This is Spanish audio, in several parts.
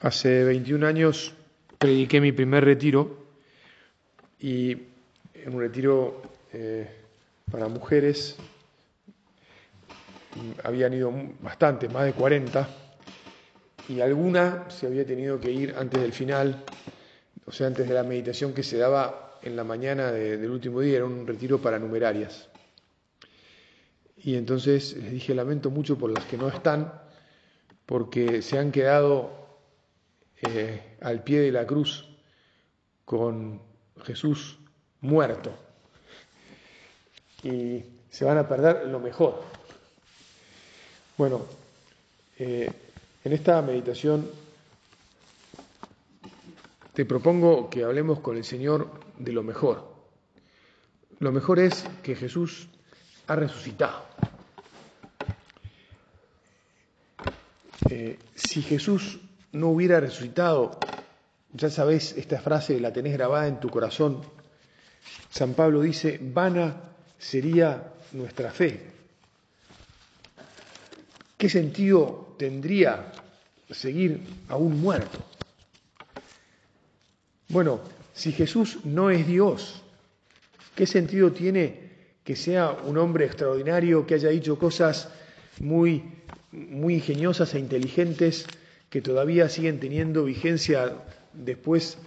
Hace 21 años prediqué mi primer retiro y en un retiro eh, para mujeres. Habían ido bastante, más de 40, y alguna se había tenido que ir antes del final, o sea, antes de la meditación que se daba en la mañana del último día, era un retiro para numerarias. Y entonces les dije, lamento mucho por las que no están, porque se han quedado eh, al pie de la cruz con Jesús muerto. Y se van a perder lo mejor. Bueno, eh, en esta meditación te propongo que hablemos con el Señor de lo mejor. Lo mejor es que Jesús ha resucitado. Eh, si Jesús no hubiera resucitado, ya sabéis, esta frase la tenés grabada en tu corazón. San Pablo dice, vana sería nuestra fe. ¿Qué sentido tendría seguir a un muerto? Bueno, si Jesús no es Dios, ¿qué sentido tiene que sea un hombre extraordinario, que haya dicho cosas muy, muy ingeniosas e inteligentes que todavía siguen teniendo vigencia después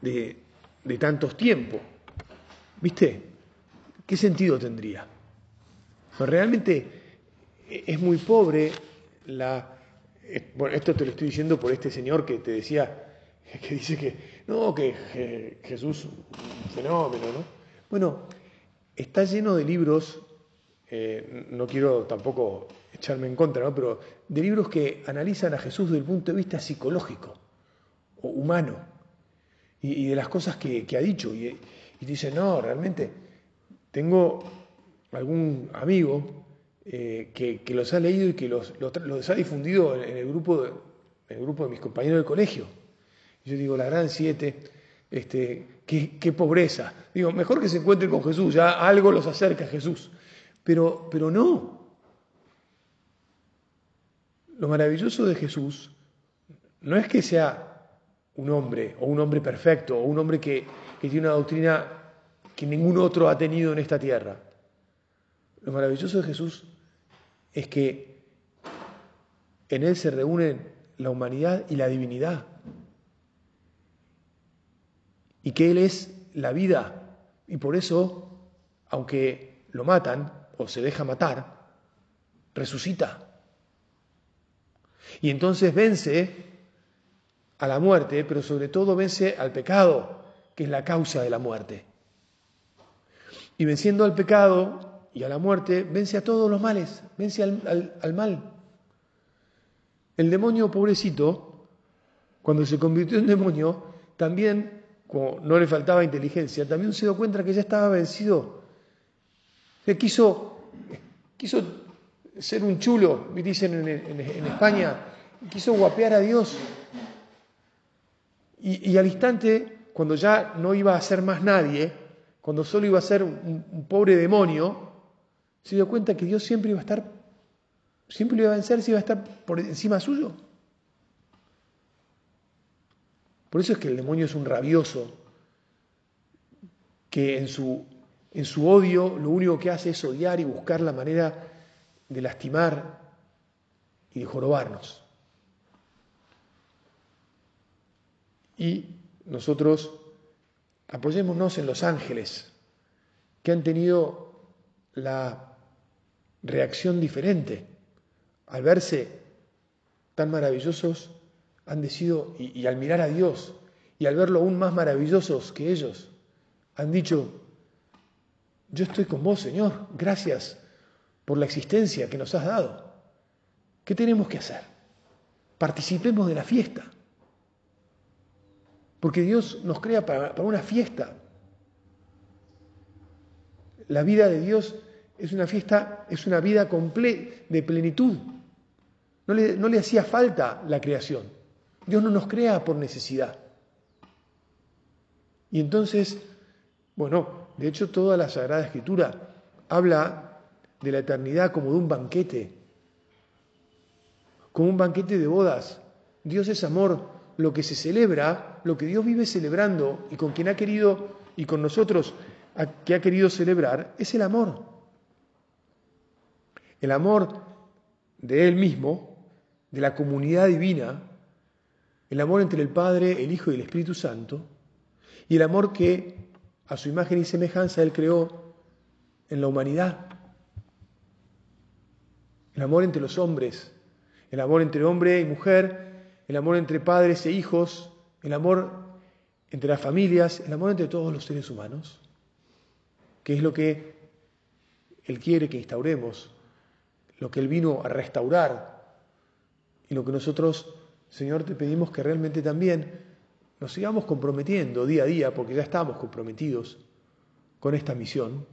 de, tantos tiempos. ¿Viste? ¿Qué sentido tendría? Pues realmente es muy pobre la... Bueno, esto te lo estoy diciendo por este señor que te decía, que dice que, no, que Jesús, un fenómeno, ¿no? Bueno, está lleno de libros, eh, no quiero tampoco echarme en contra, ¿no? pero de libros que analizan a Jesús desde el punto de vista psicológico o humano y, de las cosas que, ha dicho. Y, dice, no, realmente tengo algún amigo eh, que, los ha leído y que los, ha difundido en, el grupo de, el grupo de mis compañeros del colegio. yo digo, la gran siete, este, qué, qué, pobreza. Digo, mejor que se encuentren con Jesús, ya algo los acerca a Jesús. Pero, pero no, lo maravilloso de Jesús no es que sea un hombre o un hombre perfecto o un hombre que, tiene una doctrina que ningún otro ha tenido en esta tierra. Lo maravilloso de Jesús es que en Él se reúnen la humanidad y la divinidad. Y que Él es la vida. Y por eso, aunque lo matan o se deja matar, resucita. Y entonces vence a la muerte, pero sobre todo vence al pecado, que es la causa de la muerte. Y venciendo al pecado y a la muerte, vence a todos los males, vence al, mal. El demonio, pobrecito, cuando se convirtió en demonio, también, como no le faltaba inteligencia, también se dio cuenta que ya estaba vencido. Se quiso, quiso ser un chulo, dicen en, España, quiso guapear a Dios. Y, al instante, cuando ya no iba a ser más nadie, cuando solo iba a ser un, pobre demonio, se dio cuenta que Dios siempre iba a estar, siempre iba a vencer, si iba a estar por encima suyo. Por eso es que el demonio es un rabioso, que en su, en su odio lo único que hace es odiar y buscar la manera de lastimar y de jorobarnos. Y nosotros apoyémonos en los ángeles que han tenido la reacción diferente. Al verse tan maravillosos, han decidido, y, y, al mirar a Dios, y al verlo aún más maravillosos que ellos, han dicho, yo estoy con vos, Señor, gracias por la existencia que nos has dado. ¿Qué tenemos que hacer? Participemos de la fiesta. Porque Dios nos crea para, una fiesta. La vida de Dios es una fiesta, es una vida de plenitud. No le, no le hacía falta la creación. Dios no nos crea por necesidad. Y entonces, bueno, de hecho toda la Sagrada Escritura habla de la eternidad como de un banquete, como un banquete de bodas. Dios es amor, lo que se celebra, lo que Dios vive celebrando y con quien ha querido y con nosotros que ha querido celebrar, es el amor. El amor de Él mismo, de la comunidad divina, el amor entre el Padre, el Hijo y el Espíritu Santo, y el amor que a su imagen y semejanza Él creó en la humanidad. El amor entre los hombres, el amor entre hombre y mujer, el amor entre padres e hijos, el amor entre las familias, el amor entre todos los seres humanos, que es lo que Él quiere que instauremos, lo que Él vino a restaurar y lo que nosotros, Señor, te pedimos que realmente también nos sigamos comprometiendo día a día, porque ya estamos comprometidos con esta misión.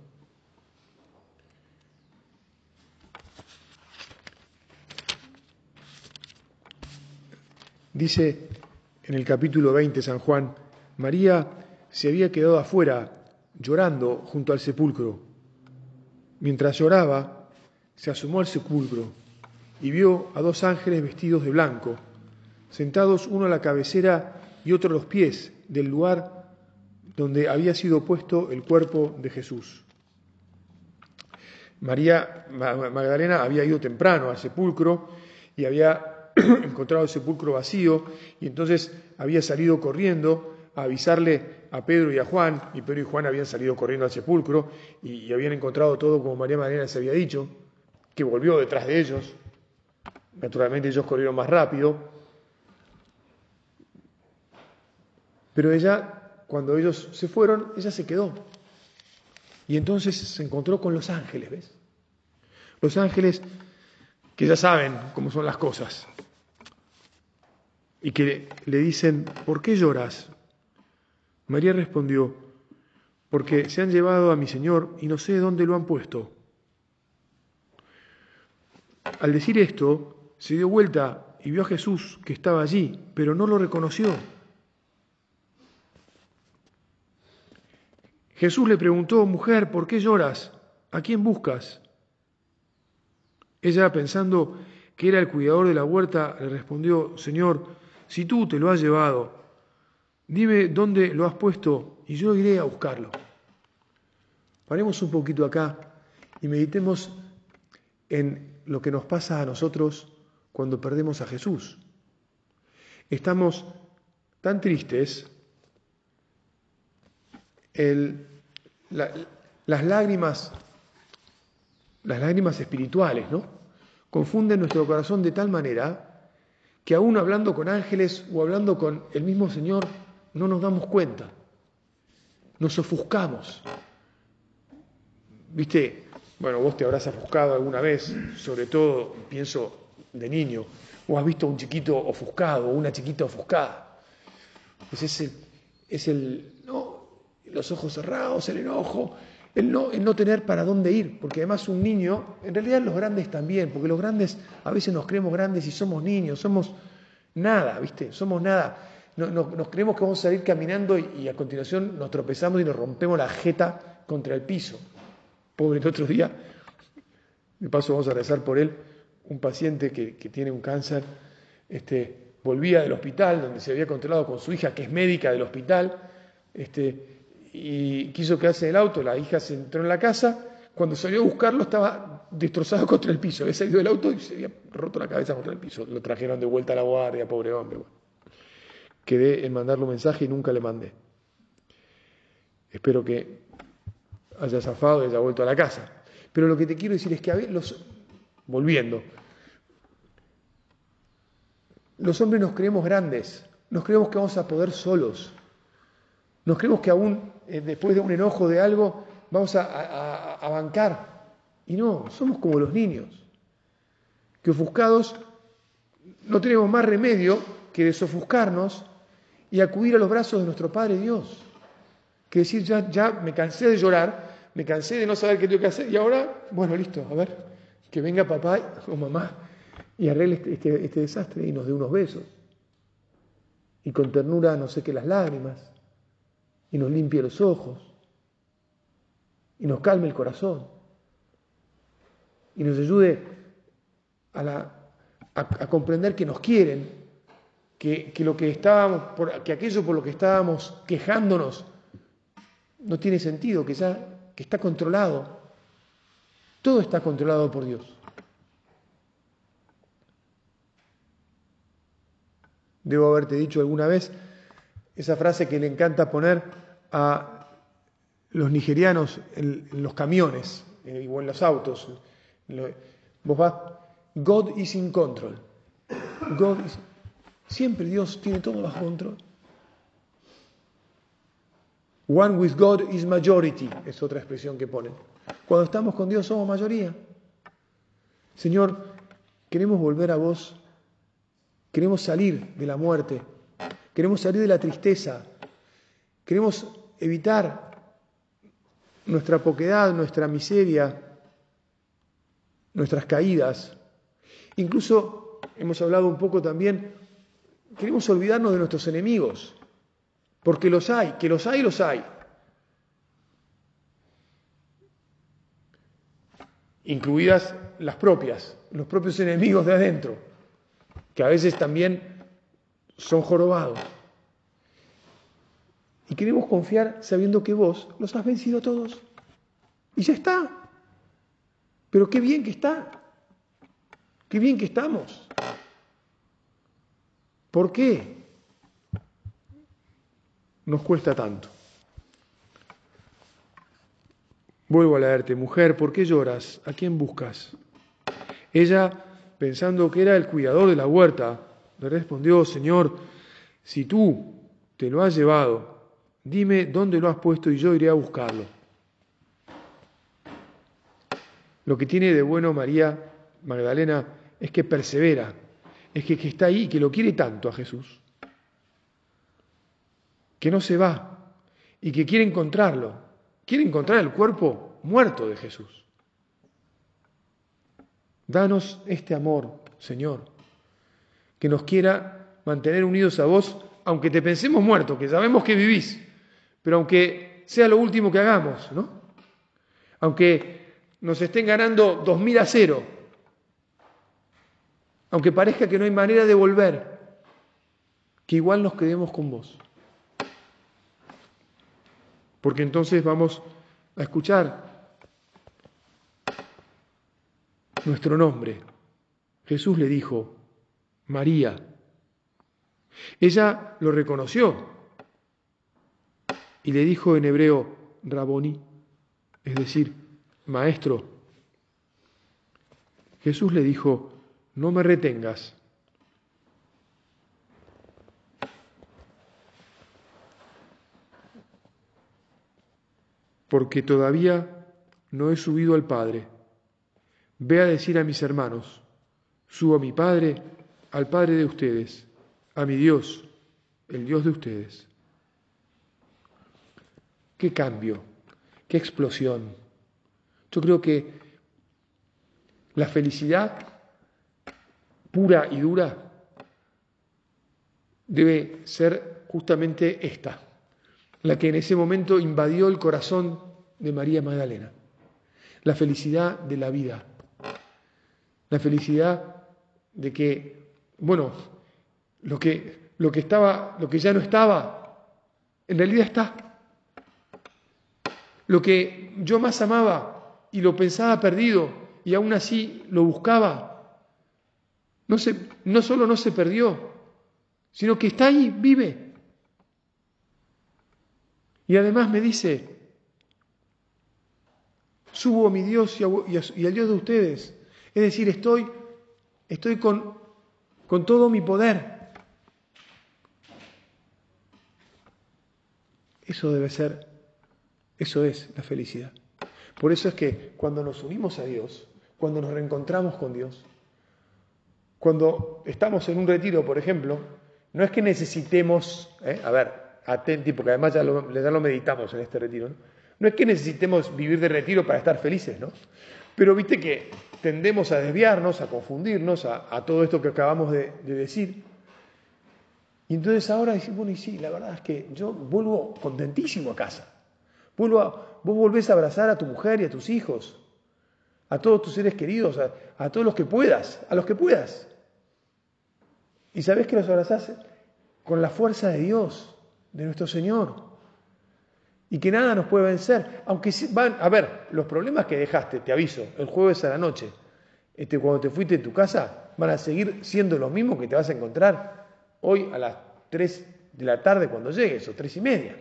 Dice en el capítulo 20 San Juan, María se había quedado afuera llorando junto al sepulcro. Mientras lloraba, se asomó al sepulcro y vio a dos ángeles vestidos de blanco, sentados uno a la cabecera y otro a los pies del lugar donde había sido puesto el cuerpo de Jesús. María Magdalena había ido temprano al sepulcro y había encontrado el sepulcro vacío y entonces había salido corriendo a avisarle a Pedro y a Juan, y Pedro y Juan habían salido corriendo al sepulcro y, habían encontrado todo como María Magdalena se había dicho, que volvió detrás de ellos. Naturalmente ellos corrieron más rápido, Pero ella, cuando ellos se fueron, ella se quedó. Y entonces se encontró con los ángeles, ¿ves? Los ángeles que ya saben cómo son las cosas. Y que le dicen, ¿por qué lloras? María respondió, porque se han llevado a mi Señor y no sé dónde lo han puesto. Al decir esto, se dio vuelta y vio a Jesús que estaba allí, pero no lo reconoció. Jesús le preguntó, mujer, ¿por qué lloras? ¿A quién buscas? Ella, pensando que era el cuidador de la huerta, le respondió, Señor, si tú te lo has llevado, dime dónde lo has puesto y yo iré a buscarlo. Paremos un poquito acá y meditemos en lo que nos pasa a nosotros cuando perdemos a Jesús. Estamos tan tristes, las lágrimas, las lágrimas espirituales, ¿no? Confunden nuestro corazón de tal manera que aún hablando con ángeles o hablando con el mismo Señor, no nos damos cuenta. Nos ofuscamos. Viste, bueno, vos te habrás ofuscado alguna vez, sobre todo, pienso, de niño, o has visto un chiquito ofuscado o una chiquita ofuscada. Pues es es el, no, los ojos cerrados, el enojo, el no, el no tener para dónde ir, porque además un niño, en realidad los grandes también, porque los grandes a veces nos creemos grandes y somos niños, somos nada, ¿viste? Somos nada. nos creemos que vamos a salir caminando y, a continuación nos tropezamos y nos rompemos la jeta contra el piso. Pobre, el otro día, de paso vamos a rezar por él, un paciente que, que tiene un cáncer, este, volvía del hospital donde se había controlado con su hija, que es médica del hospital, este, y quiso quedarse en el auto, la hija se entró en la casa, cuando salió a buscarlo estaba destrozado contra el piso, había salido del auto y se había roto la cabeza contra el piso, lo trajeron de vuelta a la guardia, pobre hombre. Quedé en mandarle un mensaje y nunca le mandé. Espero que haya zafado y haya vuelto a la casa. Pero lo que te quiero decir es que a ver, los, volviendo, los hombres nos creemos grandes, nos creemos que vamos a poder solos, nos creemos que aún eh, después de un enojo de algo vamos a, bancar. Y no, somos como los niños, que ofuscados no tenemos más remedio que desofuscarnos y acudir a los brazos de nuestro Padre Dios. Que decir, ya, ya me cansé de llorar, me cansé de no saber qué tengo que hacer y ahora, bueno, listo, a ver, que venga papá o mamá y arregle este, este, este desastre y nos dé unos besos. Y con ternura nos seque las lágrimas y nos limpie los ojos y nos calme el corazón y nos ayude a, comprender que nos quieren, que, lo que estábamos, que aquello por lo que estábamos quejándonos no tiene sentido, que ya que está controlado. Todo está controlado por Dios. Debo haberte dicho alguna vez esa frase que le encanta poner a los nigerianos en, los camiones eh, o en los autos. Vos vas, God is in control. God siempre Dios tiene todo bajo control. One with God is majority, es otra expresión que ponen. Cuando estamos con Dios somos mayoría. Señor, queremos volver a vos, queremos salir de la muerte, queremos salir de la tristeza, queremos evitar nuestra poquedad, nuestra miseria, nuestras caídas. Incluso hemos hablado un poco también, queremos olvidarnos de nuestros enemigos, porque los hay, que los hay, los hay. Incluidas las propias, los propios enemigos de adentro, que a veces también son jorobados. Y queremos confiar sabiendo que vos los has vencido todos. Y ya está. Pero qué bien que está. Qué bien que estamos. ¿Por qué nos cuesta tanto? Vuelvo a leerte, mujer, ¿por qué lloras? ¿A quién buscas? Ella, pensando que era el cuidador de la huerta, le respondió, Señor, si tú te lo has llevado, Dime dónde lo has puesto y yo iré a buscarlo. Lo que tiene de bueno María Magdalena es que persevera, es que, está ahí, que lo quiere tanto a Jesús, que no se va y que quiere encontrarlo, quiere encontrar el cuerpo muerto de Jesús. Danos este amor, Señor, que nos quiera mantener unidos a vos, aunque te pensemos muerto, que sabemos que vivís, pero aunque sea lo último que hagamos, ¿no? Aunque nos estén ganando 2.000 a cero, aunque parezca que no hay manera de volver, que igual nos quedemos con vos. Porque entonces vamos a escuchar nuestro nombre. Jesús le dijo, María. Ella lo reconoció, y le dijo en hebreo, Raboni, es decir, maestro. Jesús le dijo, no me retengas. Porque todavía no he subido al Padre. Ve a decir a mis hermanos, subo a mi Padre, al Padre de ustedes, a mi Dios, el Dios de ustedes. Qué cambio, qué explosión. Yo creo que la felicidad pura y dura debe ser justamente esta, la que en ese momento invadió el corazón de María Magdalena. La felicidad de la vida. La felicidad de que, bueno, lo que, lo que estaba, lo que ya no estaba, en realidad está lo que yo más amaba y lo pensaba perdido y aún así lo buscaba, no, se, no solo no se perdió, sino que está ahí, vive. Y además me dice, subo a mi Dios y, al Dios de ustedes. Es decir, estoy, estoy con, con todo mi poder. Eso debe ser eso es la felicidad. Por eso es que cuando nos unimos a Dios, cuando nos reencontramos con Dios, cuando estamos en un retiro, por ejemplo, no es que necesitemos, ¿eh? a ver, atenti, porque además ya lo, meditamos en este retiro, ¿no? no es que necesitemos vivir de retiro para estar felices, ¿no? Pero viste que tendemos a desviarnos, a confundirnos, a, todo esto que acabamos de, decir. Y entonces ahora decimos, bueno, y sí, la verdad es que yo vuelvo contentísimo a casa. A, vos volvés a abrazar a tu mujer y a tus hijos, a todos tus seres queridos, a, a todos los que puedas, a los que puedas. Y sabés que los abrazás con la fuerza de Dios, de nuestro Señor y que nada nos puede vencer. Aunque van, a ver, los problemas que dejaste, te aviso, el jueves a la noche, este, cuando te fuiste de tu casa, van a seguir siendo los mismos que te vas a encontrar hoy a las 3 de la tarde cuando llegues, o tres y media.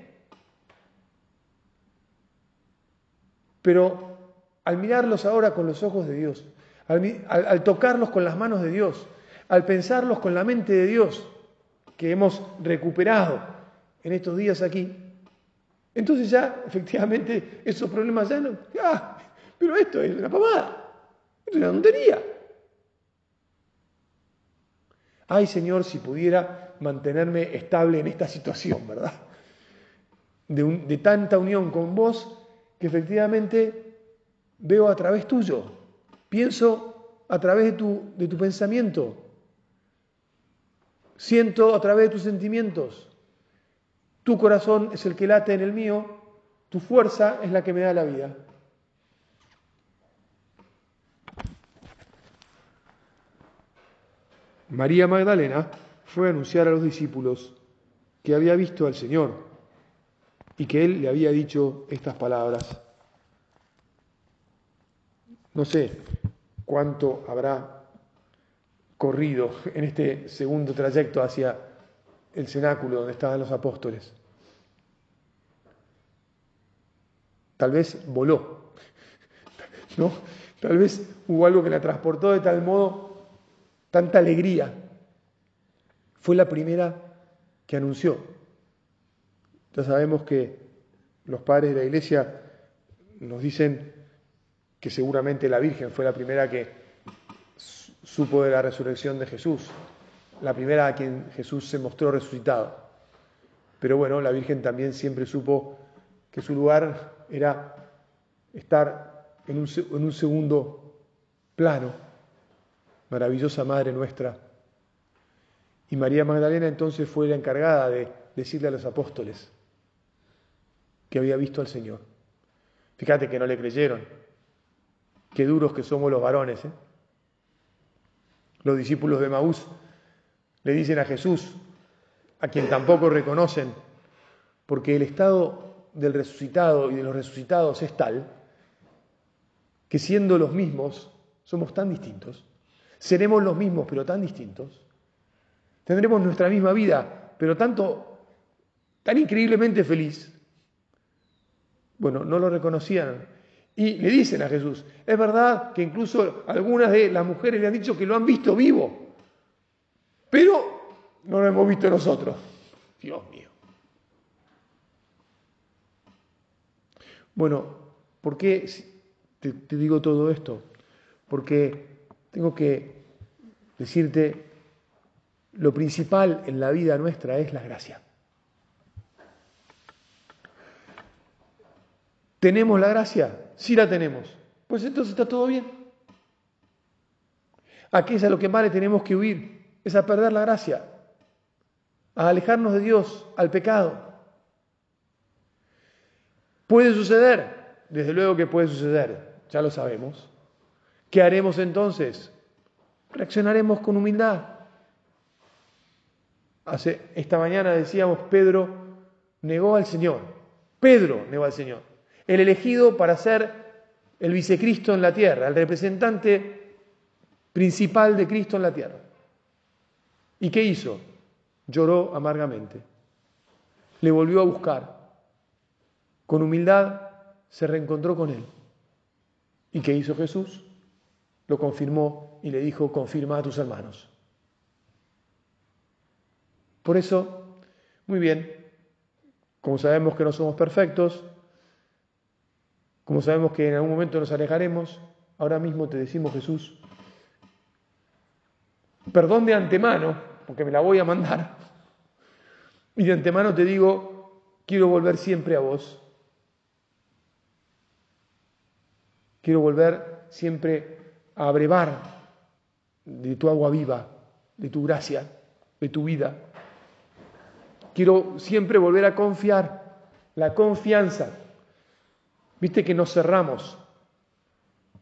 Pero al mirarlos ahora con los ojos de Dios, al tocarlos con las manos de Dios, al pensarlos con la mente de Dios, que hemos recuperado en estos días aquí, entonces ya, efectivamente, esos problemas ya no... Ah, pero esto es una pavada, esto es una tontería. Ay Señor, si pudiera mantenerme estable en esta situación, ¿verdad? De, tanta unión con vos que efectivamente veo a través tuyo, pienso a través de tu, de tu pensamiento, siento a través de tus sentimientos. Tu corazón es el que late en el mío, tu fuerza es la que me da la vida. María Magdalena fue a anunciar a los discípulos que había visto al Señor y que Él le había dicho estas palabras. No sé cuánto habrá corrido en este segundo trayecto hacia el cenáculo donde estaban los apóstoles. Tal vez voló, ¿no? Tal vez hubo algo que la transportó de tal modo, tanta alegría. Fue la primera que anunció. Ya sabemos que los padres de la iglesia nos dicen que seguramente la Virgen fue la primera que supo de la resurrección de Jesús la primera a quien Jesús se mostró resucitado. Pero bueno, la Virgen también siempre supo que su lugar era estar en un, segundo plano, maravillosa Madre nuestra. Y María Magdalena entonces fue la encargada de decirle a los apóstoles que había visto al Señor. Fíjate que no le creyeron. Qué duros que somos los varones. ¿eh? Los discípulos de Maús le dicen a Jesús, a quien tampoco reconocen, porque el estado del resucitado y de los resucitados es tal que siendo los mismos, somos tan distintos, seremos los mismos pero tan distintos, tendremos nuestra misma vida, pero tanto, tan increíblemente feliz. Bueno, no lo reconocían. Y le dicen a Jesús, es verdad que incluso algunas de las mujeres le han dicho que lo han visto vivo. Pero no lo hemos visto nosotros. Dios mío. Bueno, ¿por qué te, digo todo esto? Porque tengo que decirte, lo principal en la vida nuestra es la gracia. ¿Tenemos la gracia? Sí la tenemos. Pues entonces está todo bien. Aquí es a lo que más le tenemos que huir es a perder la gracia, a alejarnos de Dios, al pecado. ¿Puede suceder? Desde luego que puede suceder, ya lo sabemos. ¿Qué haremos entonces? Reaccionaremos con humildad. Hace, esta mañana decíamos, Pedro negó al Señor. Pedro negó al Señor. El elegido para ser el vicecristo en la tierra, el representante principal de Cristo en la tierra. ¿Y qué hizo? Lloró amargamente. Le volvió a buscar. Con humildad se reencontró con él. ¿Y qué hizo Jesús? Lo confirmó y le dijo, confirma a tus hermanos. Por eso, muy bien, como sabemos que no somos perfectos, como sabemos que en algún momento nos alejaremos, ahora mismo te decimos Jesús, perdón de antemano porque me la voy a mandar, Y de antemano te digo, quiero volver siempre a vos. Quiero volver siempre a abrevar de tu agua viva, de tu gracia, de tu vida. Quiero siempre volver a confiar, la confianza. Viste que nos cerramos.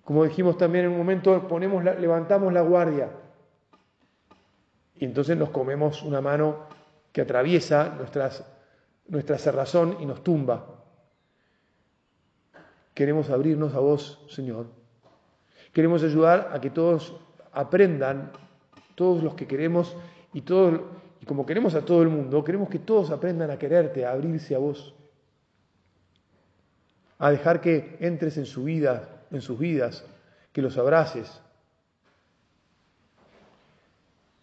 Como dijimos también en un momento, ponemos levantamos la guardia. Y entonces nos comemos una mano que atraviesa nuestras, nuestra cerrazón y nos tumba. Queremos abrirnos a vos, Señor. Queremos ayudar a que todos aprendan, todos los que queremos y todos y como queremos a todo el mundo, queremos que todos aprendan a quererte, a abrirse a vos, a dejar que entres en su vida, en sus vidas, que los abraces,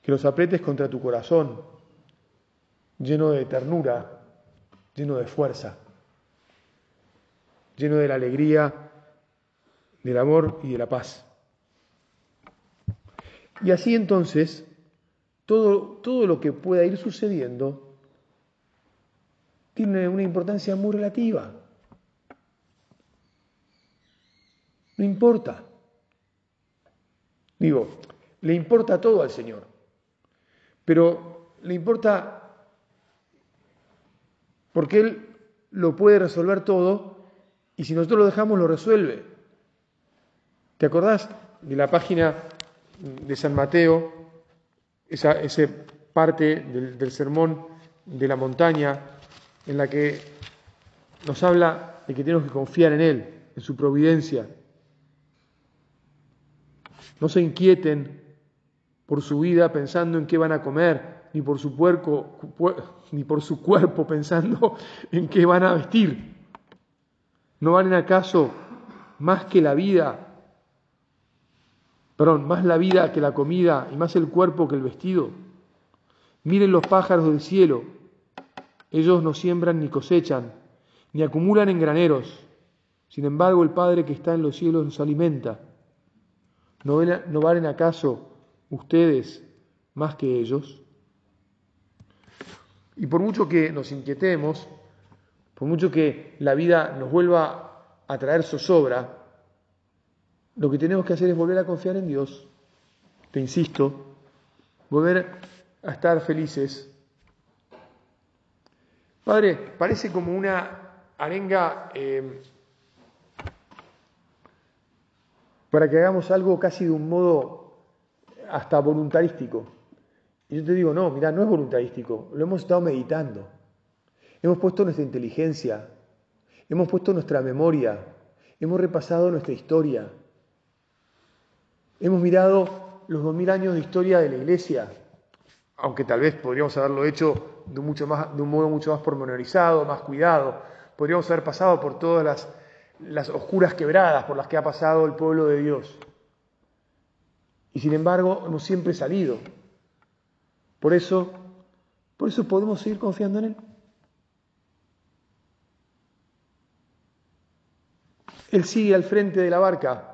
que los apretes contra tu corazón, lleno de ternura, lleno de fuerza, lleno de la alegría, del amor y de la paz. Y así entonces todo, todo lo que pueda ir sucediendo tiene una importancia muy relativa. No importa. Digo, le importa todo al Señor, pero le importa porque Él lo puede resolver todo y si nosotros lo dejamos lo resuelve. ¿Te acordás de la página de San Mateo esa, parte del, del sermón de la montaña en la que nos habla de que tenemos que confiar en Él, en su providencia. No se inquieten por su vida pensando en qué van a comer, ni por su, puerco, ni por su cuerpo pensando en qué van a vestir. ¿No valen acaso más que la vida Perdón, más la vida que la comida y más el cuerpo que el vestido. Miren los pájaros del cielo. Ellos no siembran ni cosechan, ni acumulan en graneros. Sin embargo, el Padre que está en los cielos los alimenta. ¿No, ¿No valen acaso ustedes más que ellos? Y por mucho que nos inquietemos, por mucho que la vida nos vuelva a traer zozobra, lo que tenemos que hacer es volver a confiar en Dios, te insisto, volver a estar felices. Padre, parece como una arenga eh, para que hagamos algo casi de un modo hasta voluntarístico. Y yo te digo, no, mira, no es voluntarístico, lo hemos estado meditando. Hemos puesto nuestra inteligencia, hemos puesto nuestra memoria, hemos repasado nuestra historia, Hemos mirado los dos mil años de historia de la Iglesia, aunque tal vez podríamos haberlo hecho de, mucho más, de un modo mucho más pormenorizado, más cuidado. Podríamos haber pasado por todas las, las oscuras quebradas por las que ha pasado el pueblo de Dios. Y sin embargo, hemos siempre salido. Por eso, por eso podemos seguir confiando en Él. Él sigue al frente de la barca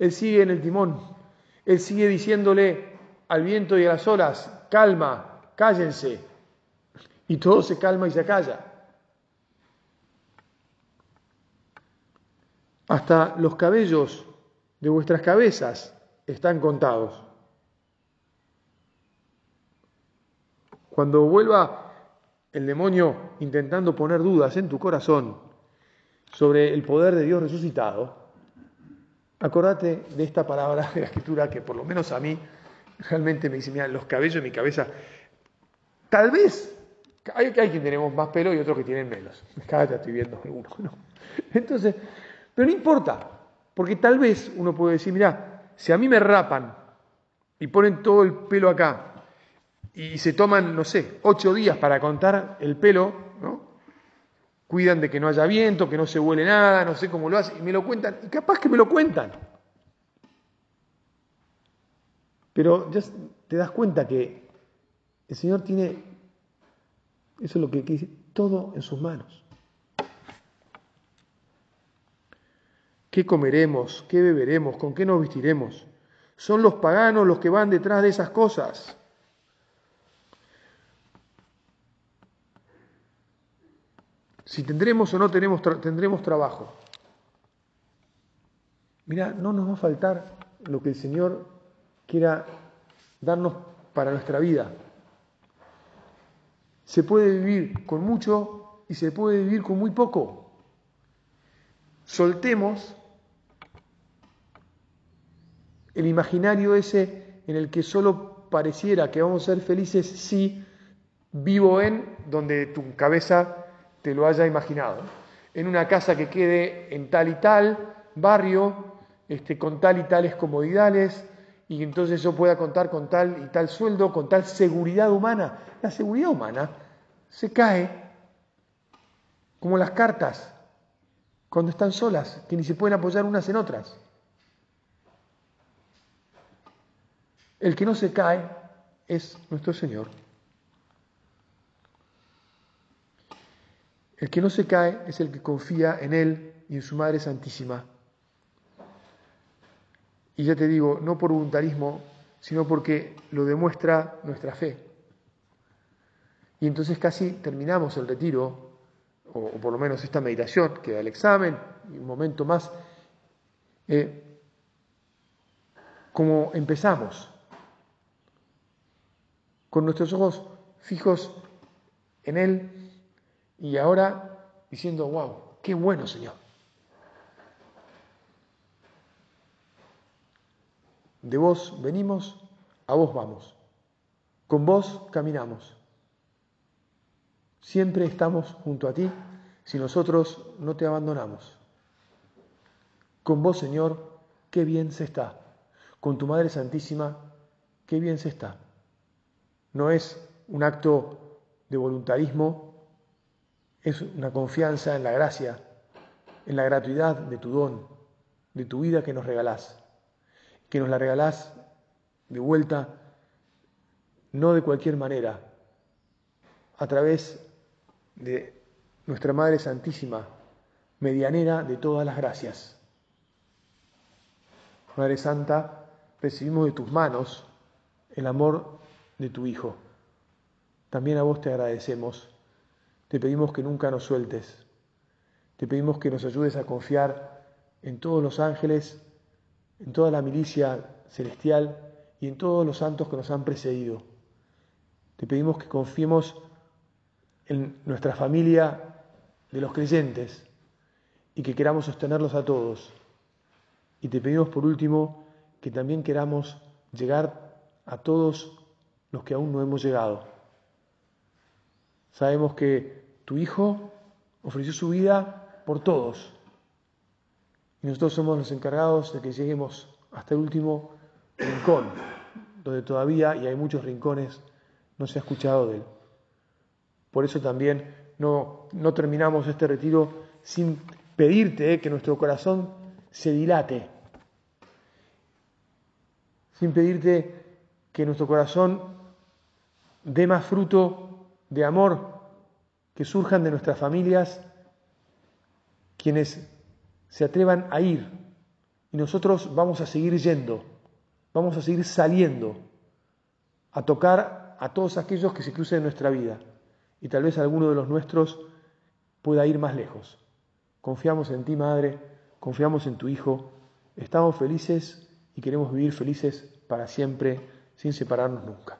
él sigue en el timón. Él sigue diciéndole al viento y a las olas, calma, cállense. Y todo se calma y se calla. Hasta los cabellos de vuestras cabezas están contados. Cuando vuelva el demonio intentando poner dudas en tu corazón sobre el poder de Dios resucitado, Acordate de esta palabra de la escritura que por lo menos a mí realmente me dice, mira, los cabellos de mi cabeza, tal vez, hay, hay quien tenemos más pelo y otros que tienen menos. Cada vez estoy viendo algunos, ¿no? Entonces, pero no importa, porque tal vez uno puede decir, mira, si a mí me rapan y ponen todo el pelo acá y se toman, no sé, ocho días para contar el pelo, ¿no? cuidan de que no haya viento, que no se huele nada, no sé cómo lo hacen, y me lo cuentan, y capaz que me lo cuentan. Pero ya te das cuenta que el Señor tiene, eso es lo que dice, todo en sus manos. ¿Qué comeremos? ¿Qué beberemos? ¿Con qué nos vestiremos? Son los paganos los que van detrás de esas cosas. si tendremos o no tenemos, tendremos trabajo. Mira, no nos va a faltar lo que el Señor quiera darnos para nuestra vida. Se puede vivir con mucho y se puede vivir con muy poco. Soltemos el imaginario ese en el que solo pareciera que vamos a ser felices si vivo en donde tu cabeza te lo haya imaginado. En una casa que quede en tal y tal barrio, este, con tal y tales comodidades, y entonces yo pueda contar con tal y tal sueldo, con tal seguridad humana. La seguridad humana se cae como las cartas cuando están solas, que ni se pueden apoyar unas en otras. El que no se cae es nuestro Señor. El que no se cae es el que confía en Él y en su Madre Santísima. Y ya te digo, no por voluntarismo, sino porque lo demuestra nuestra fe. Y entonces casi terminamos el retiro, o, por lo menos esta meditación, queda el examen y un momento más, eh, como empezamos con nuestros ojos fijos en Él y ahora diciendo, wow, qué bueno Señor. De vos venimos, a vos vamos. Con vos caminamos. Siempre estamos junto a ti si nosotros no te abandonamos. Con vos, Señor, qué bien se está. Con tu Madre Santísima, qué bien se está. No es un acto de voluntarismo, es una confianza en la gracia, en la gratuidad de tu don, de tu vida que nos regalás, que nos la regalás de vuelta, no de cualquier manera, a través de nuestra Madre Santísima, medianera de todas las gracias. Madre Santa, recibimos de tus manos el amor de tu Hijo. También a vos te agradecemos. Te pedimos que nunca nos sueltes. Te pedimos que nos ayudes a confiar en todos los ángeles, en toda la milicia celestial y en todos los santos que nos han precedido. Te pedimos que confiemos en nuestra familia de los creyentes y que queramos sostenerlos a todos. Y te pedimos por último que también queramos llegar a todos los que aún no hemos llegado. Sabemos que tu Hijo ofreció su vida por todos. Y nosotros somos los encargados de que lleguemos hasta el último rincón, donde todavía, y hay muchos rincones, no se ha escuchado de él. Por eso también no, no terminamos este retiro sin pedirte que nuestro corazón se dilate, sin pedirte que nuestro corazón dé más fruto de amor que surjan de nuestras familias quienes se atrevan a ir y nosotros vamos a seguir yendo, vamos a seguir saliendo a tocar a todos aquellos que se crucen en nuestra vida y tal vez alguno de los nuestros pueda ir más lejos. Confiamos en ti, Madre, confiamos en tu Hijo, estamos felices y queremos vivir felices para siempre sin separarnos nunca.